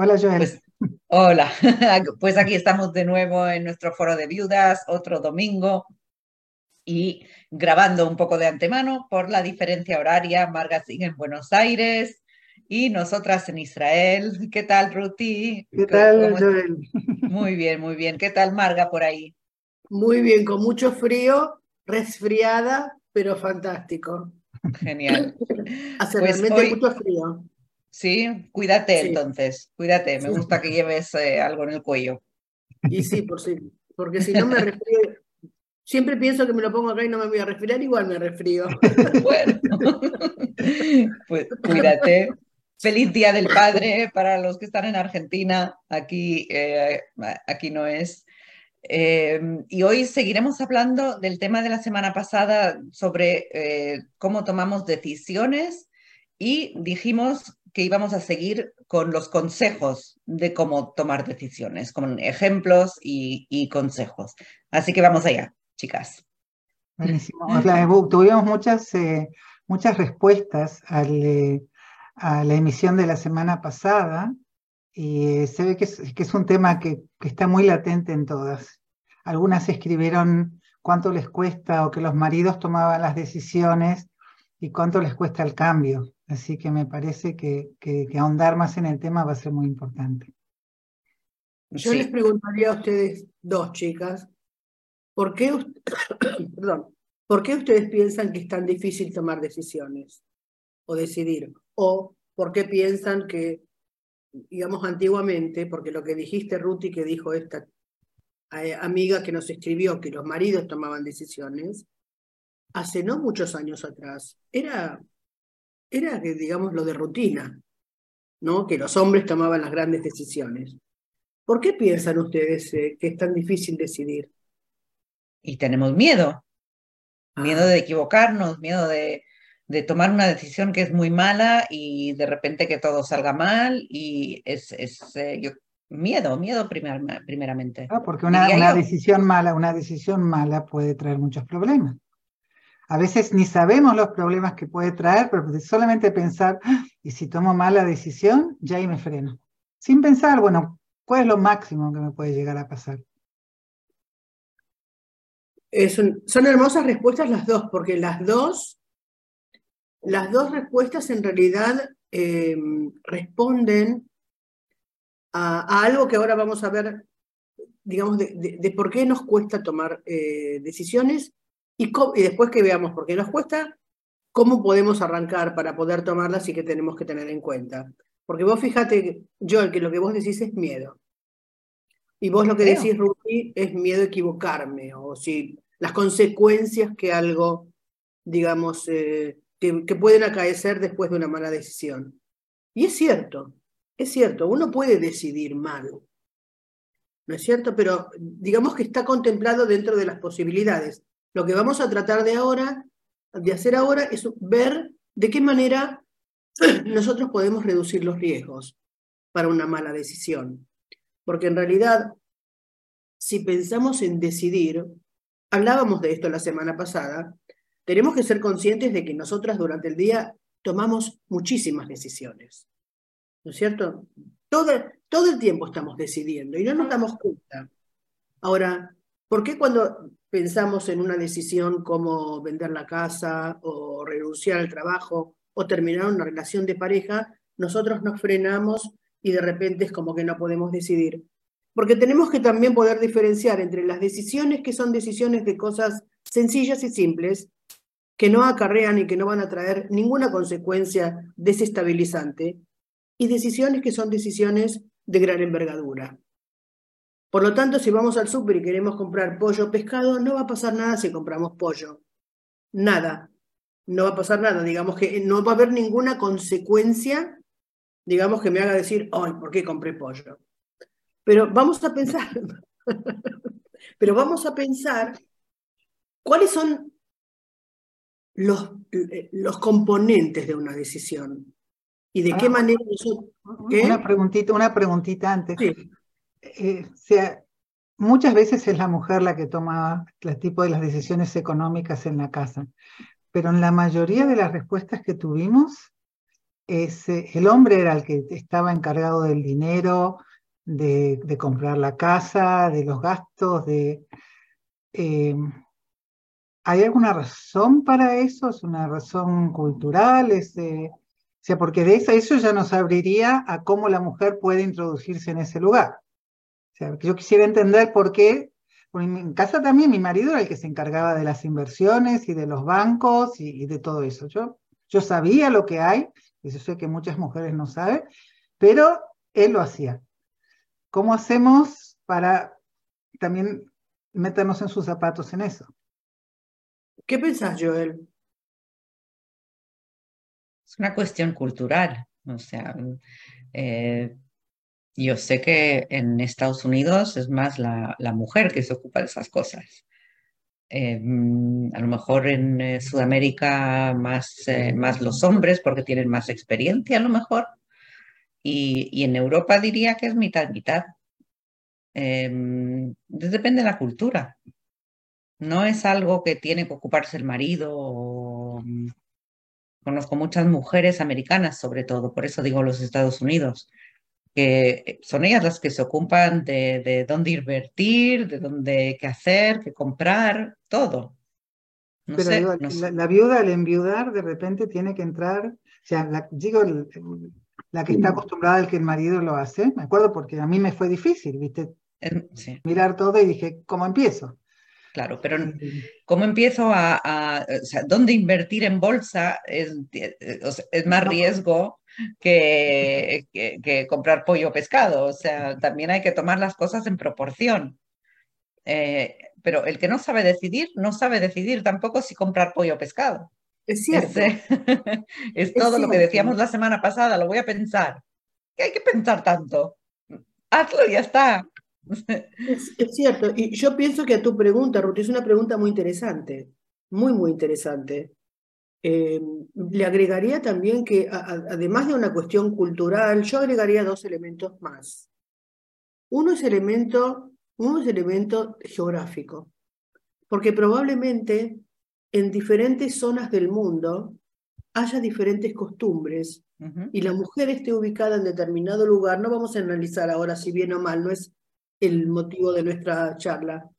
Hola, Joel. Pues, hola, pues aquí estamos de nuevo en nuestro foro de viudas, otro domingo, y grabando un poco de antemano por la diferencia horaria. Marga sigue en Buenos Aires y nosotras en Israel. ¿Qué tal, Ruti? ¿Qué tal, Joel? Muy bien, muy bien. ¿Qué tal, Marga, por ahí? Muy bien, con mucho frío, resfriada, pero fantástico. Genial. Hace pues realmente mucho frío. Sí, cuídate entonces, cuídate. Me gusta que lleves eh, algo en el cuello. Y sí, por sí, porque si no me resfrío. Siempre pienso que me lo pongo acá y no me voy a resfriar, igual me resfrío. bueno, pues cuídate. Feliz Día del Padre para los que están en Argentina. Aquí, eh, aquí no es. Eh, y hoy seguiremos hablando del tema de la semana pasada sobre cómo tomamos decisiones y dijimos que íbamos a seguir con los consejos de cómo tomar decisiones, con ejemplos y, consejos. Así que vamos allá, chicas. Buenísimo. Tuvimos muchas, eh, muchas respuestas eh, a la emisión de la semana pasada y eh, se ve que es, un tema que, que, está muy latente en todas. Algunas escribieron cuánto les cuesta o que los maridos tomaban las decisiones y cuánto les cuesta el cambio. Así que me parece que, ahondar más en el tema va a ser muy importante. Yo les preguntaría a ustedes dos chicas, ¿por qué, perdón, ¿por qué ustedes piensan que es tan difícil tomar decisiones o decidir? ¿O por qué piensan que, digamos, antiguamente, porque lo que dijiste, Ruti, que dijo esta eh, amiga que nos escribió que los maridos tomaban decisiones, hace no muchos años atrás, era era, digamos, lo de rutina, ¿no? Que los hombres tomaban las grandes decisiones. ¿Por qué piensan ustedes eh, que es tan difícil decidir? Y tenemos miedo, miedo de equivocarnos, miedo de, de, tomar una decisión que es muy mala y de repente que todo salga mal y es, es eh, yo, miedo, miedo primeramente. Ah, porque una, una decisión mala, una decisión mala puede traer muchos problemas. A veces ni sabemos los problemas que puede traer, pero solamente pensar, ah, y si tomo mala decisión, ya ahí me freno. Sin pensar, bueno, ¿cuál es lo máximo que me puede llegar a pasar? son hermosas respuestas las dos, porque las dos, las dos respuestas en realidad em, responden a, algo que ahora vamos a ver, digamos, de, por qué nos cuesta tomar eh, decisiones y, después que veamos por qué nos cuesta, cómo podemos arrancar para poder tomarlas y qué tenemos que tener en cuenta. Porque vos fíjate, Joel, que lo que vos decís es miedo. Y vos lo que decís, Ruby, es miedo a equivocarme, o si las consecuencias que algo, digamos, eh, que, que, pueden acaecer después de una mala decisión. Y es cierto, es cierto, uno puede decidir mal, ¿no es cierto? Pero digamos que está contemplado dentro de las posibilidades. Lo que vamos a tratar de ahora, de hacer ahora, es ver de qué manera nosotros podemos reducir los riesgos para una mala decisión. Porque en realidad, si pensamos en decidir, hablábamos de esto la semana pasada, tenemos que ser conscientes de que nosotras durante el día tomamos muchísimas decisiones. ¿No es cierto? Todo, todo el tiempo estamos decidiendo y no nos damos cuenta. Ahora, ¿por qué cuando pensamos en una decisión como vender la casa o renunciar al trabajo o terminar una relación de pareja, nosotros nos frenamos y de repente es como que no podemos decidir. Porque tenemos que también poder diferenciar entre las decisiones que son decisiones de cosas sencillas y simples, que no acarrean y que no van a traer ninguna consecuencia desestabilizante, y decisiones que son decisiones de gran envergadura. Por lo tanto, si vamos al súper y queremos comprar pollo o pescado, no va a pasar nada si compramos pollo. Nada. No va a pasar nada. Digamos que no va a haber ninguna consecuencia, digamos, que me haga decir, ay, ¿por qué compré pollo? Pero vamos a pensar, pero vamos a pensar cuáles son los, los componentes de una decisión y de qué manera Una preguntita, una preguntita antes. Sí. Eh, sea, muchas veces es la mujer la que toma el tipo de las decisiones económicas en la casa, pero en la mayoría de las respuestas que tuvimos el hombre era el que estaba encargado del dinero, de, comprar la casa, de los gastos, de... Eh, ¿Hay alguna razón para eso? ¿Es una razón cultural? ¿Es, o sea, porque de eso, eso ya nos abriría a cómo la mujer puede introducirse en ese lugar. Sea, yo quisiera entender por qué, porque en casa también mi marido era el que se encargaba de las inversiones y de los bancos y, y de todo eso. Yo, yo sabía lo que hay, eso sé que muchas mujeres no saben, pero él lo hacía. ¿Cómo hacemos para también meternos en sus zapatos en eso? ¿Qué pensás, Joel? Es una cuestión cultural. O sea, eh, yo sé que en Estados Unidos es más la, mujer que se ocupa de esas cosas. Eh, a lo mejor en eh, Sudamérica más, más los hombres porque tienen más experiencia a lo mejor. Y, en Europa diría que es mitad, mitad. depende de la cultura. No es algo que tiene que ocuparse el marido. Conozco muchas mujeres americanas, sobre todo, por eso digo los Estados Unidos, que son ellas las que se ocupan de, dónde invertir, de dónde qué hacer, qué comprar, todo. Pero la, viuda al enviudar de repente tiene que entrar, o sea, la, digo, la que está acostumbrada al que el marido lo hace, me acuerdo porque a mí me fue difícil, ¿viste? Mirar todo y dije, ¿cómo empiezo? Claro, pero ¿cómo empiezo a, o sea, dónde invertir en bolsa es, es más riesgo que, que, comprar pollo o pescado? O sea, también hay que tomar las cosas en proporción. Eh, pero el que no sabe decidir, no sabe decidir tampoco si comprar pollo o pescado. Es cierto. Es, todo lo que decíamos la semana pasada, lo voy a pensar. ¿Qué hay que pensar tanto? Hazlo y ya está. Es, cierto, y yo pienso que a tu pregunta, Ruth, es una pregunta muy interesante, muy, muy interesante. Eh, le agregaría también que, además de una cuestión cultural, yo agregaría dos elementos más. Uno es elemento, uno es elemento geográfico, porque probablemente en diferentes zonas del mundo haya diferentes costumbres y la mujer esté ubicada en determinado lugar. No vamos a analizar ahora si bien o mal, no es el motivo de nuestra charla.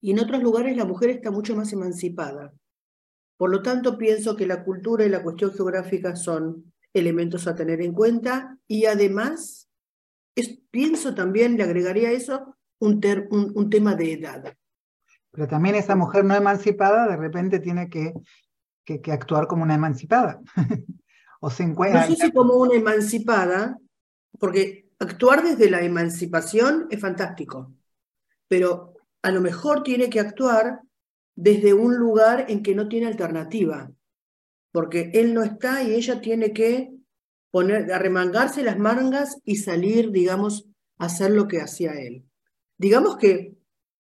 Y en otros lugares la mujer está mucho más emancipada. Por lo tanto, pienso que la cultura y la cuestión geográfica son elementos a tener en cuenta y además pienso también, le agregaría eso, un, un, tema de edad. Pero también esa mujer no emancipada de repente tiene que, que, actuar como una emancipada. o se encuentra... No sé si como una emancipada, porque actuar desde la emancipación es fantástico, pero a lo mejor tiene que actuar desde un lugar en que no tiene alternativa, porque él no está y ella tiene que poner, arremangarse las mangas y salir, digamos, a hacer lo que hacía él. Digamos que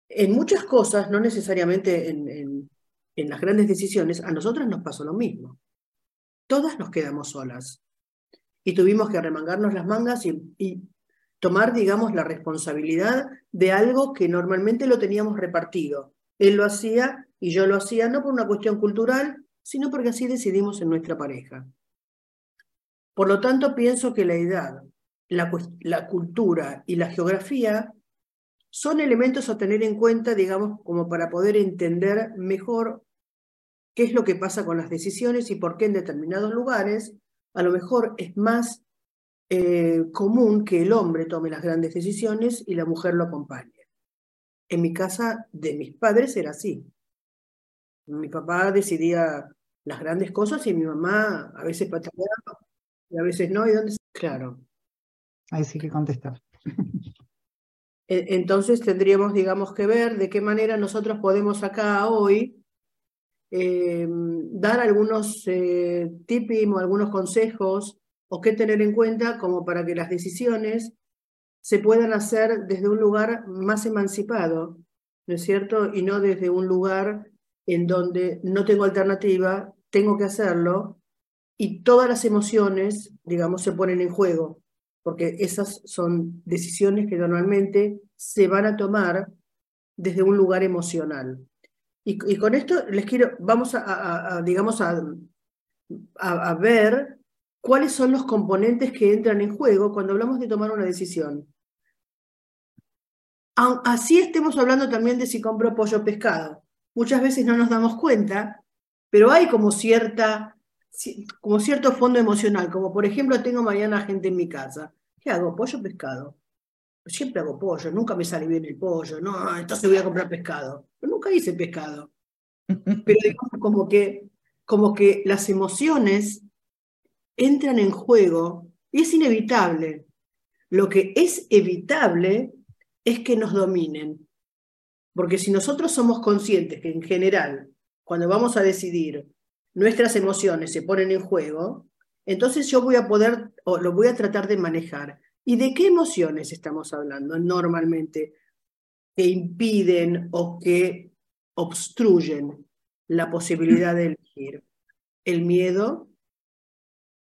en muchas cosas, no necesariamente en, en, las grandes decisiones, a nosotras nos pasó lo mismo. Todas nos quedamos solas y tuvimos que arremangarnos las mangas y, tomar, digamos, la responsabilidad de algo que normalmente lo teníamos repartido. Él lo hacía y yo lo hacía, no por una cuestión cultural, sino porque así decidimos en nuestra pareja. Por lo tanto, pienso que la edad, la, cultura y la geografía son elementos a tener en cuenta, digamos, como para poder entender mejor qué es lo que pasa con las decisiones y por qué en determinados lugares a lo mejor es más eh, común que el hombre tome las grandes decisiones y la mujer lo acompañe. En mi casa de mis padres era así. Mi papá decidía las grandes cosas y mi mamá a veces pataleaba y a veces no. ¿Y dónde? Claro. Ahí sí que contestar. Entonces tendríamos, digamos, que ver de qué manera nosotros podemos acá hoy eh, dar algunos eh, tips o algunos consejos o qué tener en cuenta como para que las decisiones se puedan hacer desde un lugar más emancipado, ¿no es cierto? Y no desde un lugar en donde no tengo alternativa, tengo que hacerlo y todas las emociones, digamos, se ponen en juego, porque esas son decisiones que normalmente se van a tomar desde un lugar emocional. Y, con esto les quiero, vamos a, digamos, a, a, ver cuáles son los componentes que entran en juego cuando hablamos de tomar una decisión. Así estemos hablando también de si compro pollo o pescado. Muchas veces no nos damos cuenta, pero hay como, cierta, como cierto fondo emocional, como por ejemplo tengo mañana gente en mi casa. ¿Qué hago? ¿Pollo o pescado? Siempre hago pollo, nunca me sale bien el pollo, no, entonces voy a comprar pescado. Pero nunca hice pescado. Pero digamos como que, como que las emociones entran en juego y es inevitable. Lo que es evitable es que nos dominen. Porque si nosotros somos conscientes que en general, cuando vamos a decidir, nuestras emociones se ponen en juego, entonces yo voy a poder, o lo voy a tratar de manejar. ¿Y de qué emociones estamos hablando normalmente que impiden o que obstruyen la posibilidad de elegir? El miedo,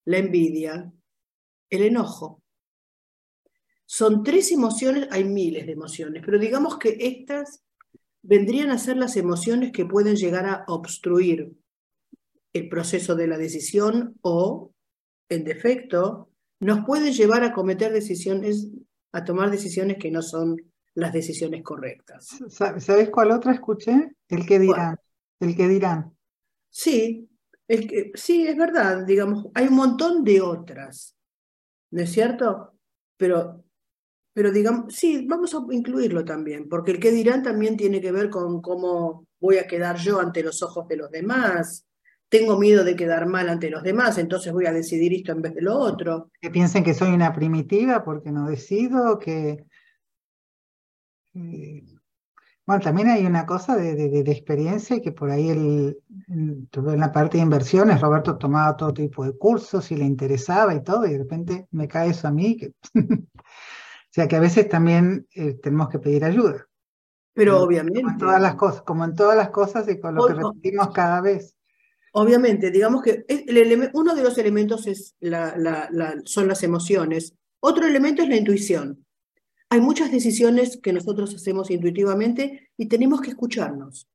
la envidia, el enojo. Son tres emociones, hay miles de emociones, pero digamos que estas vendrían a ser las emociones que pueden llegar a obstruir el proceso de la decisión o, en defecto, nos pueden llevar a cometer decisiones, a tomar decisiones que no son las decisiones correctas. ¿Sabes cuál otra escuché? El que dirán. El que dirán. Sí, el que, sí, es verdad, digamos, hay un montón de otras, ¿no es cierto? Pero pero digamos, sí, vamos a incluirlo también, porque el que dirán también tiene que ver con cómo voy a quedar yo ante los ojos de los demás. Tengo miedo de quedar mal ante los demás, entonces voy a decidir esto en vez de lo otro. Que piensen que soy una primitiva porque no decido, que... Eh, bueno, también hay una cosa de, de, experiencia que por ahí el, en, en la parte de inversiones Roberto tomaba todo tipo de cursos y le interesaba y todo, y de repente me cae eso a mí, que O sea que a veces también eh, tenemos que pedir ayuda. Pero obviamente. Como en todas las cosas, como en todas las cosas y con lo que repetimos cada vez. Obviamente, digamos que el uno de los elementos es la, son las emociones. Otro elemento es la intuición. Hay muchas decisiones que nosotros hacemos intuitivamente y tenemos que escucharnos.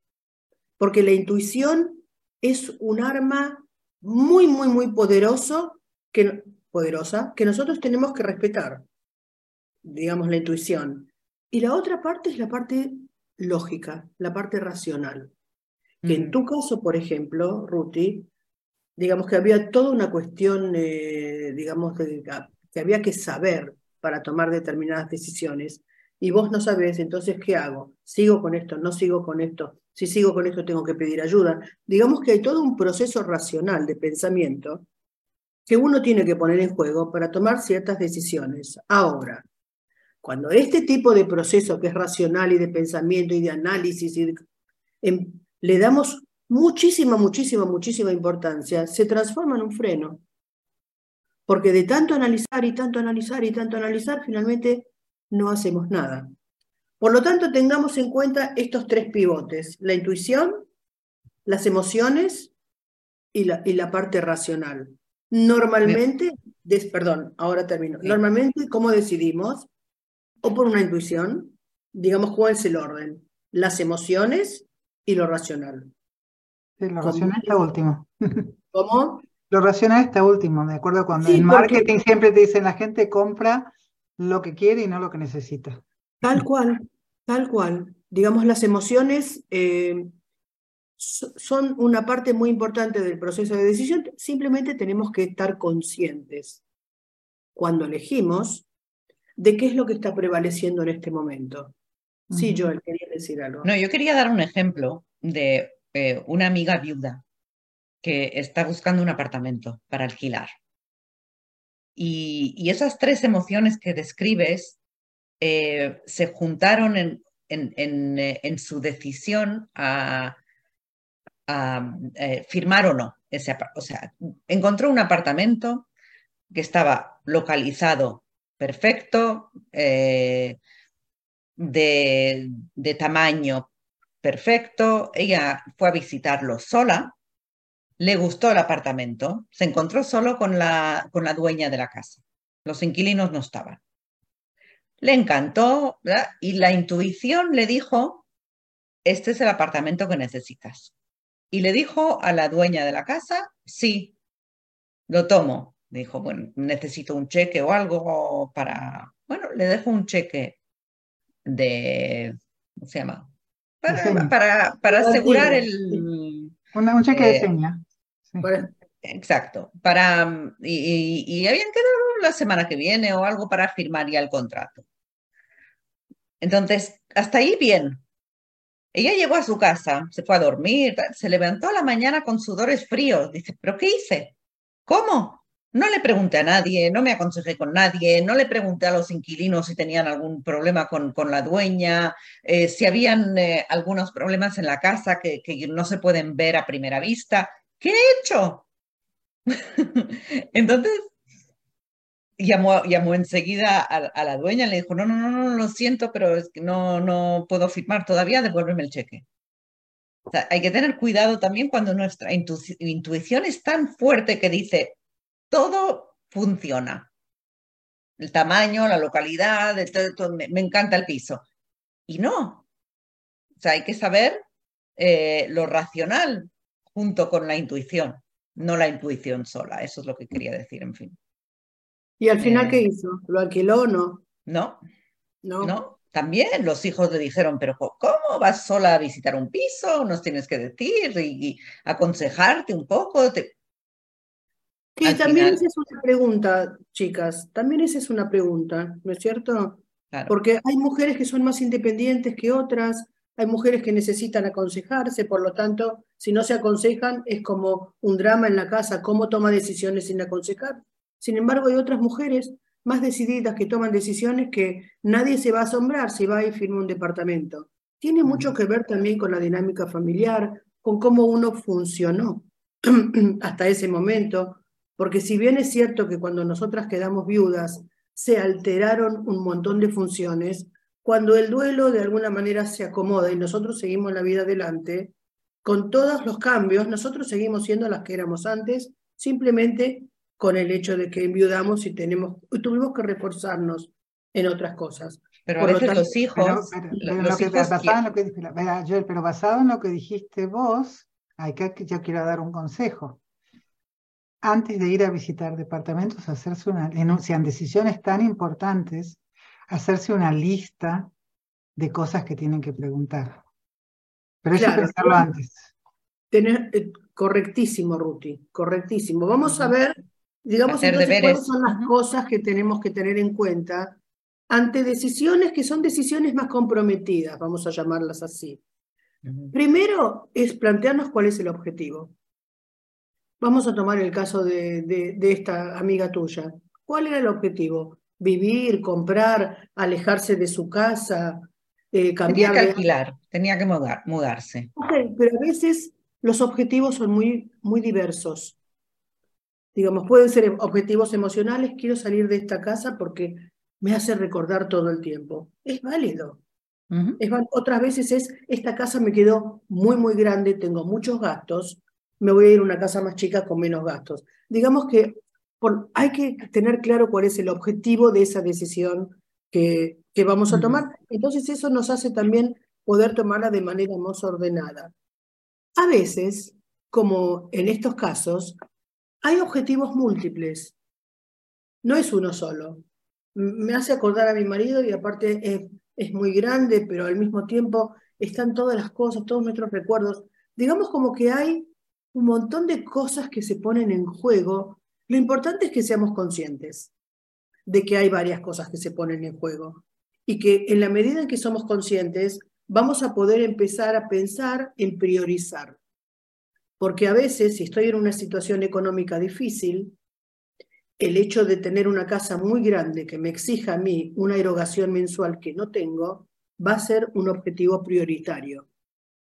Porque la intuición es un arma muy, muy, muy poderoso que, poderosa que nosotros tenemos que respetar digamos, la intuición. Y la otra parte es la parte lógica, la parte racional. Que en tu caso, por ejemplo, Ruti, digamos que había toda una cuestión, eh, digamos, que había que saber para tomar determinadas decisiones. Y vos no sabés, entonces, ¿qué hago? ¿Sigo con esto? ¿No sigo con esto? Si sigo con esto, tengo que pedir ayuda. Digamos que hay todo un proceso racional de pensamiento que uno tiene que poner en juego para tomar ciertas decisiones. Ahora, cuando este tipo de proceso que es racional y de pensamiento y de análisis y em, le damos muchísima, muchísima, muchísima importancia, se transforma en un freno. Porque de tanto analizar y tanto analizar y tanto analizar, finalmente no hacemos nada. Por lo tanto, tengamos en cuenta estos tres pivotes, la intuición, las emociones y la, y la parte racional. Normalmente, perdón, ahora termino. Normalmente, ¿cómo decidimos? o por una intuición, digamos, cuál es el orden, las emociones y lo racional. lo racional está último. ¿Cómo? Lo racional está último, de acuerdo cuando en marketing siempre te dicen la gente compra lo que quiere y no lo que necesita. Tal cual, tal cual. Digamos, las emociones eh, son una parte muy importante del proceso de decisión, simplemente tenemos que estar conscientes cuando elegimos de qué es lo que está prevaleciendo en este momento. Sí, Joel, quería decir algo. No, yo quería dar un ejemplo de eh, una amiga viuda que está buscando un apartamento para alquilar. Y, esas tres emociones que describes eh, se juntaron en, eh, en, su decisión a, firmar o no. Ese, o sea, encontró un apartamento que estaba localizado perfecto, eh, de, tamaño perfecto. Ella fue a visitarlo sola, le gustó el apartamento, se encontró solo con la, con la dueña de la casa. Los inquilinos no estaban. Le encantó y la intuición le dijo, este es el apartamento que necesitas. Y le dijo a la dueña de la casa, sí, lo tomo. Dijo, bueno, necesito un cheque o algo para, bueno, le dejo un cheque de, ¿cómo se llama? Para, para, asegurar el... un cheque de Exacto. Para, y, y, habían quedado la semana que viene o algo para firmar ya el contrato. Entonces, hasta ahí bien. Ella llegó a su casa, se fue a dormir, se levantó a la mañana con sudores fríos. Dice, ¿pero qué hice? ¿Cómo? No le pregunté a nadie, no me aconsejé con nadie, no le pregunté a los inquilinos si tenían algún problema con, con la dueña, eh, si habían eh, algunos problemas en la casa que, que no se pueden ver a primera vista. ¿Qué he hecho? Entonces, llamó, llamó enseguida a, la dueña, le dijo, no, no, no, no, lo siento, pero es que no, no puedo firmar todavía, devuélveme el cheque. Hay que tener cuidado también cuando nuestra intuición es tan fuerte que dice, todo funciona. El tamaño, la localidad, me, encanta el piso. Y no. O sea, hay que saber eh, lo racional junto con la intuición, no la intuición sola. Eso es lo que quería decir, en fin. ¿Y al final qué eh, hizo? ¿Lo alquiló o no? No. No. No. También los hijos le dijeron, pero ¿cómo vas sola a visitar un piso? Nos tienes que decir y, aconsejarte un poco. Que también esa es una pregunta, chicas, también esa es una pregunta, ¿no es cierto? Porque hay mujeres que son más independientes que otras, hay mujeres que necesitan aconsejarse, por lo tanto, si no se aconsejan es como un drama en la casa, cómo toma decisiones sin aconsejar. Sin embargo, hay otras mujeres más decididas que toman decisiones que nadie se va a asombrar si va y firma un departamento. Tiene mucho que ver también con la dinámica familiar, con cómo uno funcionó hasta ese momento, porque si bien es cierto que cuando nosotras quedamos viudas se alteraron un montón de funciones, cuando el duelo de alguna manera se acomoda y nosotros seguimos la vida adelante, con todos los cambios, nosotros seguimos siendo las que éramos antes, simplemente con el hecho de que enviudamos y tenemos, tuvimos que reforzarnos en otras cosas. Pero a veces los hijos... Pero, basado en lo que dijiste vos, hay que, yo quiero dar un consejo. Antes de ir a visitar departamentos, hacerse una, en decisiones tan importantes, hacerse una lista de cosas que tienen que preguntar. Pero eso pensarlo antes. Tener, eh, correctísimo, Ruti, correctísimo. Vamos a ver Digamos, entonces, cuáles son las cosas que tenemos que tener en cuenta ante decisiones que son decisiones más comprometidas, vamos a llamarlas así. Primero es plantearnos cuál es el objetivo. Vamos a tomar el caso de, de, esta amiga tuya. ¿Cuál era el objetivo? Vivir, comprar, alejarse de su casa, eh, cambiar. Tenía que alquilar, tenía que mudar, mudarse. Okay, pero a veces los objetivos son muy, muy diversos digamos, pueden ser objetivos emocionales, quiero salir de esta casa porque me hace recordar todo el tiempo. Es válido. Otras veces es, esta casa me quedó muy, muy grande, tengo muchos gastos, me voy a ir a una casa más chica con menos gastos. Digamos que hay que tener claro cuál es el objetivo de esa decisión que, que vamos a tomar. Entonces eso nos hace también poder tomarla de manera más ordenada. A veces, como en estos casos, hay objetivos múltiples, no es uno solo. Me hace acordar a mi marido y aparte es, es muy grande, pero al mismo tiempo están todas las cosas, todos nuestros recuerdos. Digamos como que hay un montón de cosas que se ponen en juego. Lo importante es que seamos conscientes de que hay varias cosas que se ponen en juego y que en la medida en que somos conscientes vamos a poder empezar a pensar en priorizar. Porque a veces, si estoy en una situación económica difícil, el hecho de tener una casa muy grande que me exija a mí una erogación mensual que no tengo, va a ser un objetivo prioritario.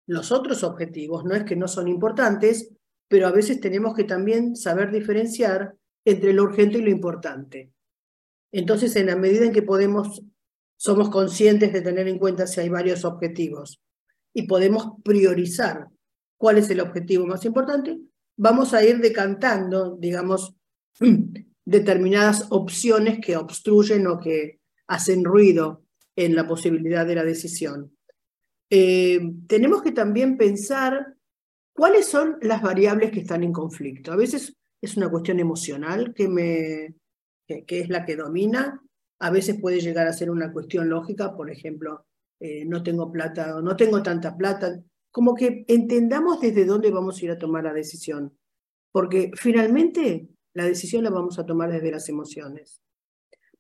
Los otros objetivos no es que no son importantes, pero a veces tenemos que también saber diferenciar entre lo urgente y lo importante. Entonces, en la medida en que podemos, somos conscientes de tener en cuenta si hay varios objetivos y podemos priorizar cuál es el objetivo más importante, vamos a ir decantando, digamos, determinadas opciones que obstruyen o que hacen ruido en la posibilidad de la decisión. Eh, tenemos que también pensar cuáles son las variables que están en conflicto. A veces es una cuestión emocional que, me, que, es la que domina. A veces puede llegar a ser una cuestión lógica, por ejemplo, eh, no tengo plata o no tengo tanta plata. Como que entendamos desde dónde vamos a ir a tomar la decisión, porque finalmente la decisión la vamos a tomar desde las emociones.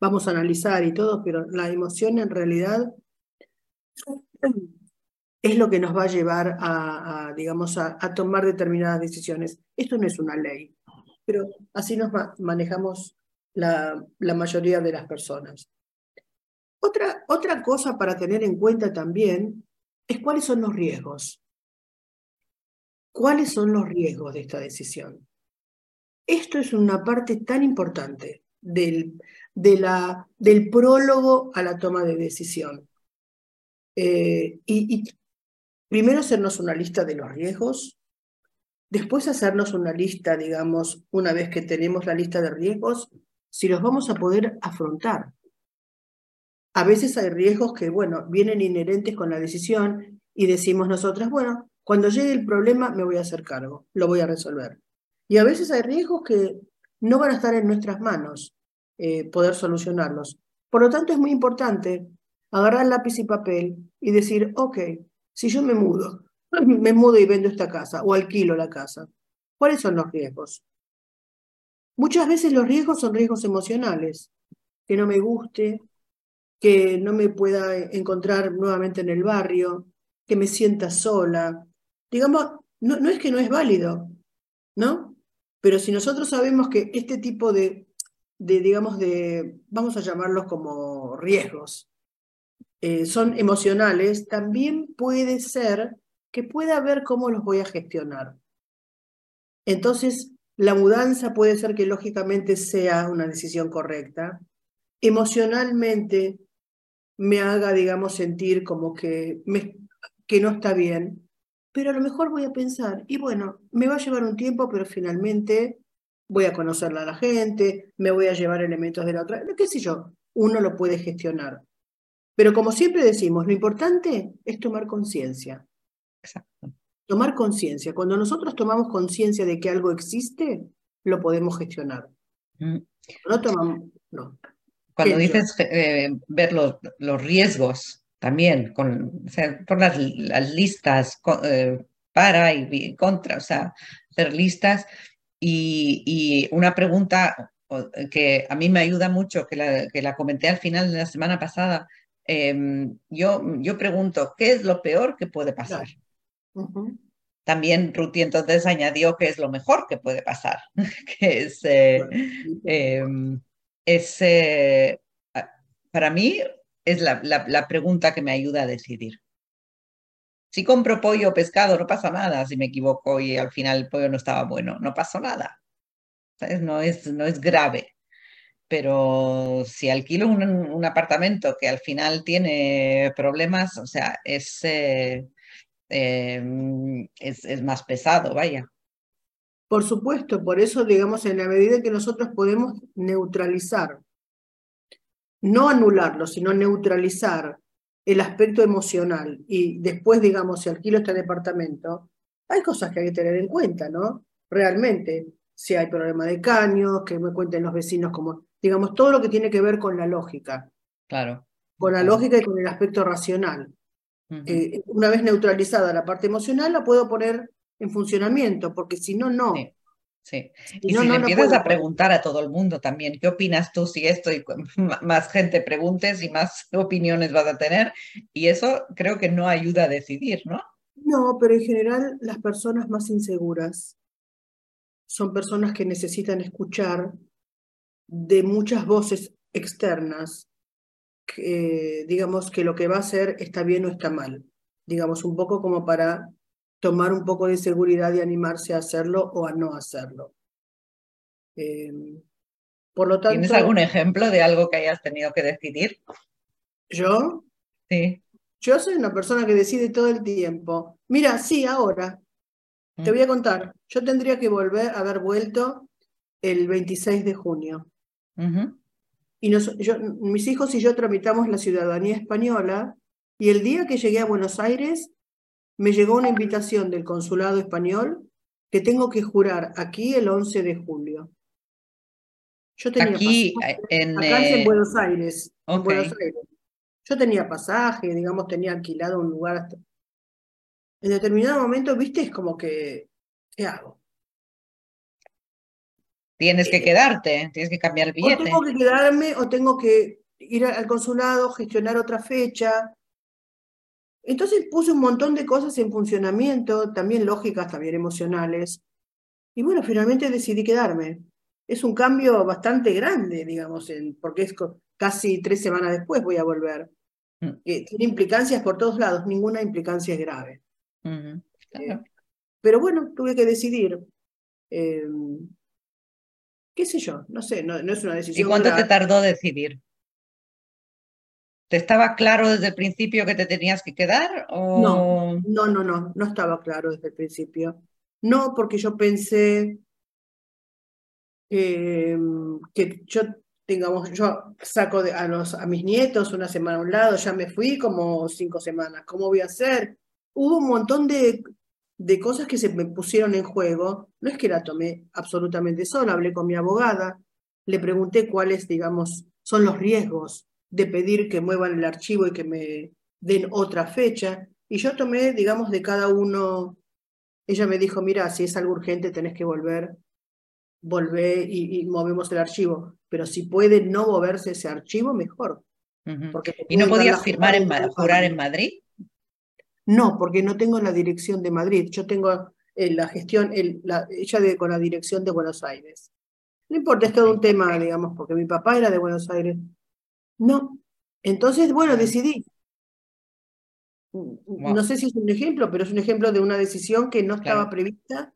Vamos a analizar y todo, pero la emoción en realidad es lo que nos va a llevar a, digamos, a, tomar determinadas decisiones. Esto no es una ley, pero así nos manejamos la, mayoría de las personas. Otra, otra cosa para tener en cuenta también es cuáles son los riesgos. ¿Cuáles son los riesgos de esta decisión? Esto es una parte tan importante del, de la, del prólogo a la toma de decisión. Eh, y, primero hacernos una lista de los riesgos, después hacernos una lista, digamos, una vez que tenemos la lista de riesgos, si los vamos a poder afrontar. A veces hay riesgos que, bueno, vienen inherentes con la decisión y decimos nosotras, bueno, cuando llegue el problema me voy a hacer cargo, lo voy a resolver. Y a veces hay riesgos que no van a estar en nuestras manos eh, poder solucionarlos. Por lo tanto, es muy importante agarrar lápiz y papel y decir, ok, si yo me mudo, me mudo y vendo esta casa o alquilo la casa, ¿cuáles son los riesgos? Muchas veces los riesgos son riesgos emocionales, que no me guste, que no me pueda encontrar nuevamente en el barrio, que me sienta sola. Digamos, no, no es que no es válido, ¿no? Pero si nosotros sabemos que este tipo de, de digamos, de, vamos a llamarlos como riesgos, eh, son emocionales, también puede ser que pueda ver cómo los voy a gestionar. Entonces, la mudanza puede ser que lógicamente sea una decisión correcta. Emocionalmente me haga, digamos, sentir como que, me, que no está bien, pero a lo mejor voy a pensar, y bueno, me va a llevar un tiempo, pero finalmente voy a conocerla a la gente, me voy a llevar elementos de la otra, qué sé yo, uno lo puede gestionar. Pero como siempre decimos, lo importante es tomar conciencia. Tomar conciencia. Cuando nosotros tomamos conciencia de que algo existe, lo podemos gestionar. Mm. No tomamos, no. Cuando dices eh, ver los, los, riesgos también, con, por las, las listas eh, para y contra, o sea, hacer listas. Y, y, una pregunta que a mí me ayuda mucho, que la, que la comenté al final de la semana pasada, Em, yo, yo pregunto, ¿qué es lo peor que puede pasar? También Ruti entonces añadió que es lo mejor que puede pasar, que es, eh, em, eh, para mí es la, la, pregunta que me ayuda a decidir. Si compro pollo o pescado, no pasa nada si me equivoco y al final el pollo no estaba bueno, no pasó nada. No, es, no es grave pero si alquilo un, apartamento que al final tiene problemas, o sea, es, eh, em, es, es, más pesado, vaya. Por supuesto, por eso, digamos, en la medida que nosotros podemos neutralizar, no anularlo, sino neutralizar el aspecto emocional y después, digamos, si alquilo este departamento, hay cosas que hay que tener en cuenta, ¿no? Realmente, si hay problema de caños, que me cuenten los vecinos cómo digamos, todo lo que tiene que ver con la lógica. Claro. Con la lógica y con el aspecto racional. Eh, una vez neutralizada la parte emocional, la puedo poner en funcionamiento, porque si no, no. Sí. Y si, le empiezas a preguntar a todo el mundo también, ¿qué opinas tú si esto y más gente preguntes y más opiniones vas a tener? Y eso creo que no ayuda a decidir, ¿no? No, pero en general las personas más inseguras son personas que necesitan escuchar de muchas voces externas, que, digamos que lo que va a hacer está bien o está mal, digamos un poco como para tomar un poco de seguridad y animarse a hacerlo o a no hacerlo. Em, por lo tanto, ¿Tienes algún ejemplo de algo que hayas tenido que decidir? ¿Yo? Sí. Yo soy una persona que decide todo el tiempo. Mira, sí, ahora. Te mm. voy a contar. Yo tendría que volver a haber vuelto el 26 de junio. Y mis hijos y yo tramitamos la ciudadanía española y el día que llegué a Buenos Aires me llegó una invitación del consulado español que tengo que jurar aquí el 11 de julio. Yo tenía aquí en, acá en Buenos Aires, en Buenos Aires. Yo tenía pasaje, digamos, tenía alquilado un lugar. En determinado momento, viste, es como que, ¿qué hago? Tienes que eh, quedarte, tienes que cambiar el billete. O tengo que quedarme o tengo que ir al consulado, gestionar otra fecha. Entonces puse un montón de cosas en funcionamiento, también lógicas, también emocionales. Y bueno, finalmente decidí quedarme. Es un cambio bastante grande, digamos, porque es casi tres semanas después voy a volver. Mm. tiene implicancias por todos lados, ninguna implicancia es grave. Eh, pero bueno, tuve que decidir. Em, ¿Qué sé yo? No sé, no, es una decisión. ¿Y cuánto te tardó decidir? ¿Te estaba claro desde el principio que te tenías que quedar? O... No, no, no, no, no estaba claro desde el principio. No, porque yo pensé que yo digamos, yo saco a, los, a mis nietos una semana a un lado, ya me fui como cinco semanas, ¿cómo voy a hacer? Hubo un montón de, de cosas que se me pusieron en juego, no es que la tomé absolutamente sola, hablé con mi abogada, le pregunté cuáles, digamos, son los riesgos de pedir que muevan el archivo y que me den otra fecha, y yo tomé, digamos, de cada uno, ella me dijo, mira, si es algo urgente tenés que volver, volver y movemos el archivo pero si puede no moverse ese archivo, mejor. ¿Y no podías firmar en jurar en Madrid? No, porque no tengo la dirección de Madrid. Yo tengo eh, la gestión, la, ella de, con la dirección de Buenos Aires. No importa, es todo un tema, digamos, porque mi papá era de Buenos Aires. No. Entonces, bueno, decidí. No sé si es un ejemplo, pero es un ejemplo de una decisión que no estaba prevista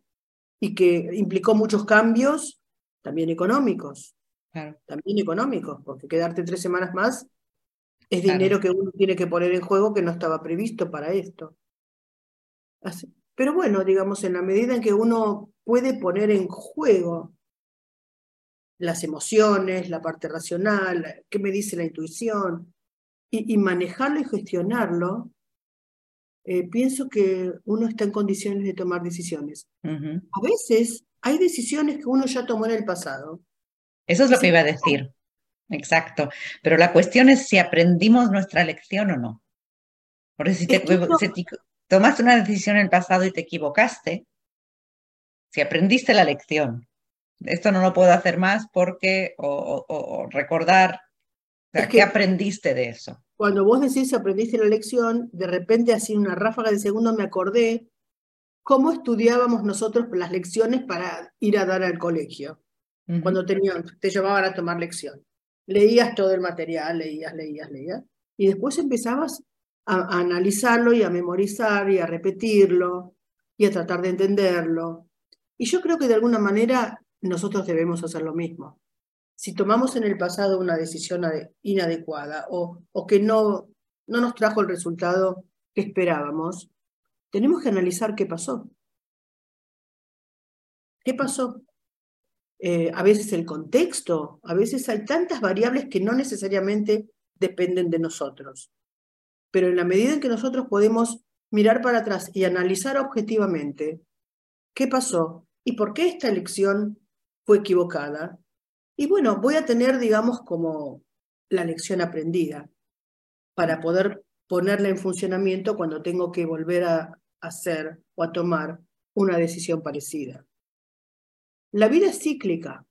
y que implicó muchos cambios, también económicos también económicos, porque quedarte tres semanas más es dinero que uno tiene que poner en juego que no estaba previsto para esto. Pero bueno, digamos, en la medida en que uno puede poner en juego las emociones, la parte racional, qué me dice la intuición, y, manejarlo y gestionarlo, eh, pienso que uno está en condiciones de tomar decisiones. A veces hay decisiones que uno ya tomó en el pasado eso es lo que iba a decir. Exacto. Pero la cuestión es si aprendimos nuestra lección o no. Porque si, te, tomaste una decisión en el pasado y te equivocaste, si aprendiste la lección, esto no lo puedo hacer más porque, o, recordar, ¿qué aprendiste de eso? Cuando vos decís aprendiste la lección, de repente así una ráfaga de segundo me acordé cómo estudiábamos nosotros las lecciones para ir a dar al colegio cuando tenían, te llevaban a tomar lección. Leías todo el material, leías, leías, leías, y después empezabas a, analizarlo y a memorizar y a repetirlo y a tratar de entenderlo. Y yo creo que de alguna manera nosotros debemos hacer lo mismo. Si tomamos en el pasado una decisión inadecuada o, o que no, no nos trajo el resultado que esperábamos, tenemos que analizar qué pasó. ¿Qué pasó? Eh, a veces el contexto, a veces hay tantas variables que no necesariamente dependen de nosotros. Pero en la medida en que nosotros podemos mirar para atrás y analizar objetivamente qué pasó y por qué esta elección fue equivocada, y bueno, voy a tener, digamos, como la lección aprendida para poder ponerla en funcionamiento cuando tengo que volver a hacer o a tomar una decisión parecida. La vida es cíclica.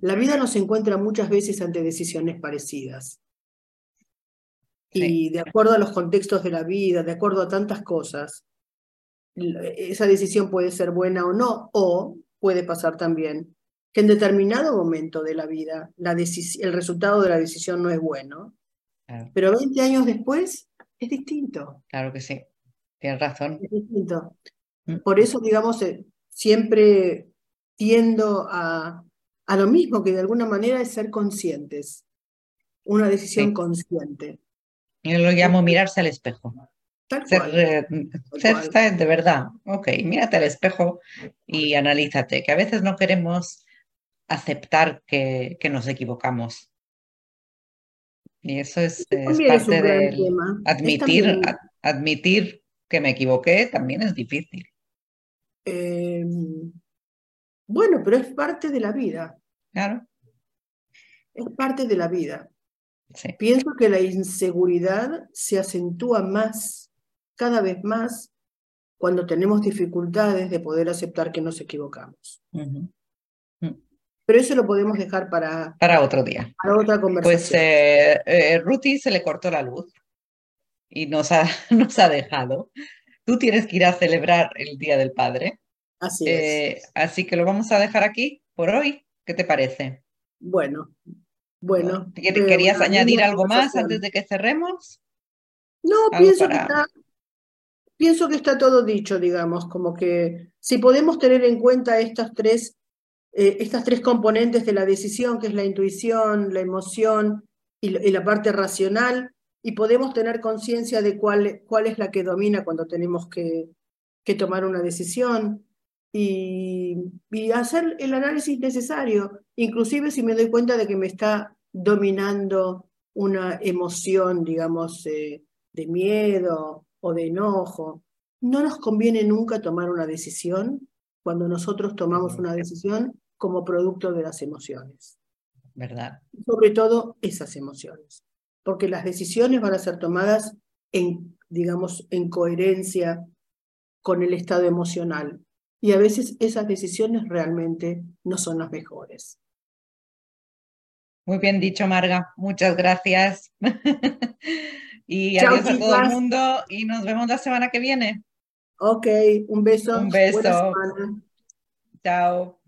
La vida nos encuentra muchas veces ante decisiones parecidas. Y de acuerdo a los contextos de la vida, de acuerdo a tantas cosas, esa decisión puede ser buena o no, o puede pasar también que en determinado momento de la vida el resultado de la decisión no es bueno, pero 20 años después es distinto. Claro que sí, tienes razón. Es distinto. Mm. Por eso, digamos, eh, siempre tiendo a, a lo mismo, que de alguna manera es ser conscientes, una decisión consciente. Yo lo llamo mirarse al espejo. ser, ser, de verdad, ok, mírate al espejo y analízate, que a veces no queremos aceptar que, que nos equivocamos. Y eso es, parte de admitir, admitir que me equivoqué también es difícil. Em, bueno, pero es parte de la vida. Claro. Es parte de la vida. Pienso que la inseguridad se acentúa más, cada vez más, cuando tenemos dificultades de poder aceptar que nos equivocamos. Mm. Pero eso lo podemos dejar para, para otro día. Para otra conversación. Pues eh, eh, Ruti se le cortó la luz y nos ha, nos ha dejado. Tú tienes que ir a celebrar el Día del Padre. Así es. Eh, así que lo vamos a dejar aquí por hoy. ¿Qué te parece? Bueno, bueno. ¿Querías añadir algo más antes de que cerremos? No, pienso que, está, pienso que está todo dicho, digamos, como que si podemos tener en cuenta estas tres, eh, estas tres componentes de la decisión, que es la intuición, la emoción y, la parte racional, y podemos tener conciencia de cuál, cuál es la que domina cuando tenemos que, que tomar una decisión y, y, hacer el análisis necesario, inclusive si me doy cuenta de que me está dominando una emoción, digamos, eh, de miedo o de enojo. No nos conviene nunca tomar una decisión cuando nosotros tomamos una decisión como producto de las emociones. ¿Verdad? Sobre todo esas emociones, porque las decisiones van a ser tomadas en, digamos, en coherencia con el estado emocional. Y a veces esas decisiones realmente no son las mejores. Muy bien dicho, Marga. Muchas gracias. y adiós a todo el mundo y nos vemos la semana que viene. Ok, un beso. Un beso. Chao.